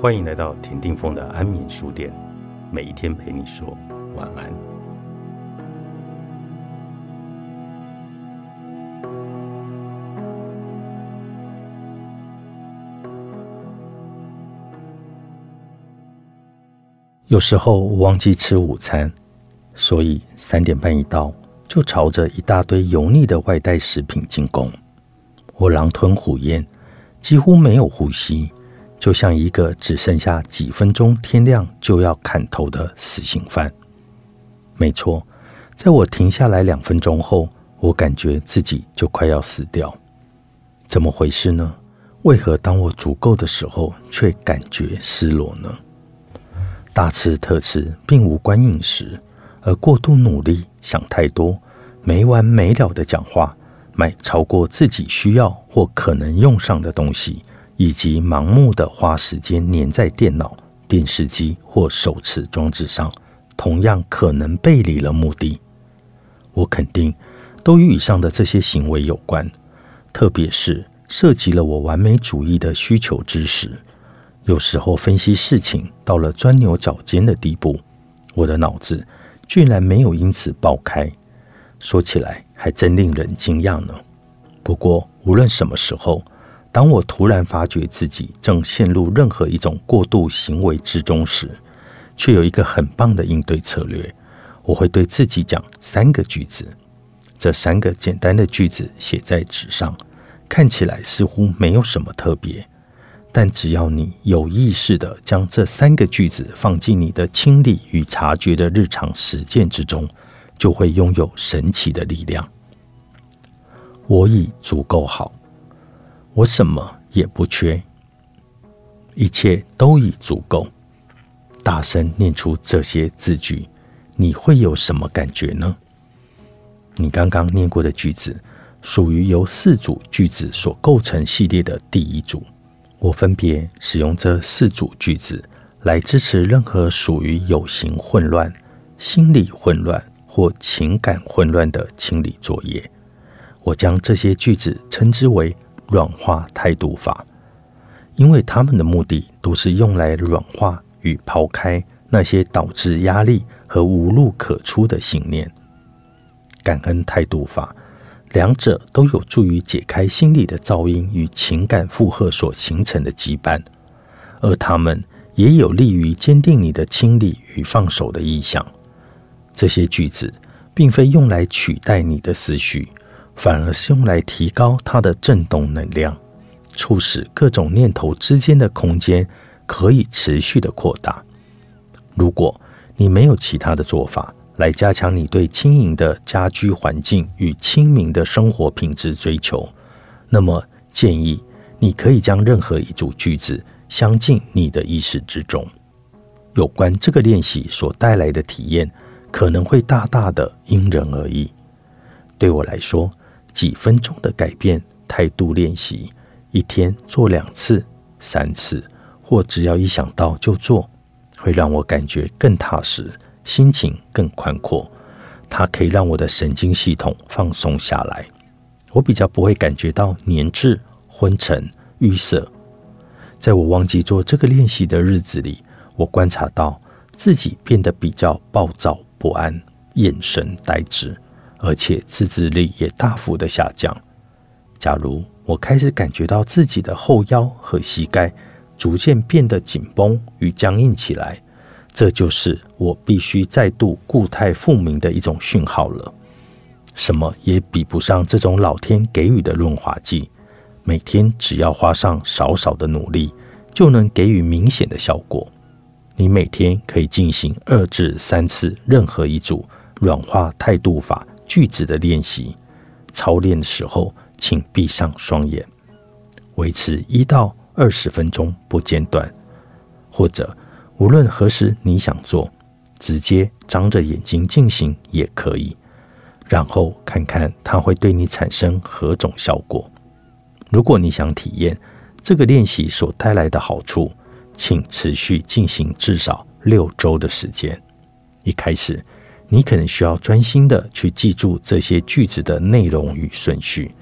欢迎来到田定峰的安眠书店，每一天陪你说晚安。有时候我忘记吃午餐，所以三点半一到，就朝着一大堆油腻的外带食品进攻。我狼吞虎咽，几乎没有呼吸。就像一个只剩下几分钟天亮就要砍头的死刑犯。没错，在我停下来两分钟后，我感觉自己就快要死掉。怎么回事呢？为何当我足够的时候，却感觉失落呢？大吃特吃并无关饮食，而过度努力、想太多、没完没了的讲话、买超过自己需要或可能用上的东西。以及盲目的花时间黏在电脑、电视机或手持装置上，同样可能背离了目的。我肯定都与以上的这些行为有关，特别是涉及了我完美主义的需求之时。有时候分析事情到了钻牛角尖的地步，我的脑子居然没有因此爆开。说起来还真令人惊讶呢。不过无论什么时候。当我突然发觉自己正陷入任何一种过度行为之中时，却有一个很棒的应对策略。我会对自己讲三个句子，这三个简单的句子写在纸上，看起来似乎没有什么特别，但只要你有意识的将这三个句子放进你的清理与察觉的日常实践之中，就会拥有神奇的力量。我已足够好。我什么也不缺，一切都已足够。大声念出这些字句，你会有什么感觉呢？你刚刚念过的句子属于由四组句子所构成系列的第一组。我分别使用这四组句子来支持任何属于有形混乱、心理混乱或情感混乱的清理作业。我将这些句子称之为。软化态度法，因为他们的目的都是用来软化与抛开那些导致压力和无路可出的信念。感恩态度法，两者都有助于解开心理的噪音与情感负荷所形成的羁绊，而他们也有利于坚定你的清理与放手的意向。这些句子并非用来取代你的思绪。反而是用来提高它的振动能量，促使各种念头之间的空间可以持续的扩大。如果你没有其他的做法来加强你对轻盈的家居环境与清明的生活品质追求，那么建议你可以将任何一组句子镶进你的意识之中。有关这个练习所带来的体验，可能会大大的因人而异。对我来说，几分钟的改变态度练习，一天做两次、三次，或只要一想到就做，会让我感觉更踏实，心情更宽阔。它可以让我的神经系统放松下来，我比较不会感觉到粘滞、昏沉、淤塞。在我忘记做这个练习的日子里，我观察到自己变得比较暴躁不安，眼神呆滞。而且自制力也大幅的下降。假如我开始感觉到自己的后腰和膝盖逐渐变得紧绷与僵硬起来，这就是我必须再度固态复明的一种讯号了。什么也比不上这种老天给予的润滑剂。每天只要花上少少的努力，就能给予明显的效果。你每天可以进行二至三次任何一组软化态度法。句子的练习，操练的时候，请闭上双眼，维持一到二十分钟不间断，或者无论何时你想做，直接张着眼睛进行也可以。然后看看它会对你产生何种效果。如果你想体验这个练习所带来的好处，请持续进行至少六周的时间。一开始。你可能需要专心的去记住这些句子的内容与顺序，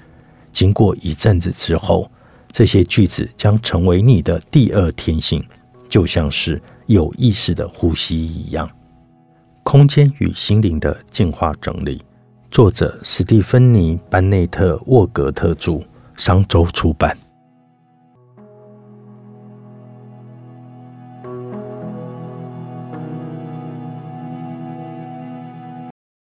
经过一阵子之后，这些句子将成为你的第二天性，就像是有意识的呼吸一样。空间与心灵的进化整理，作者史蒂芬妮班内特沃格特著，商周出版。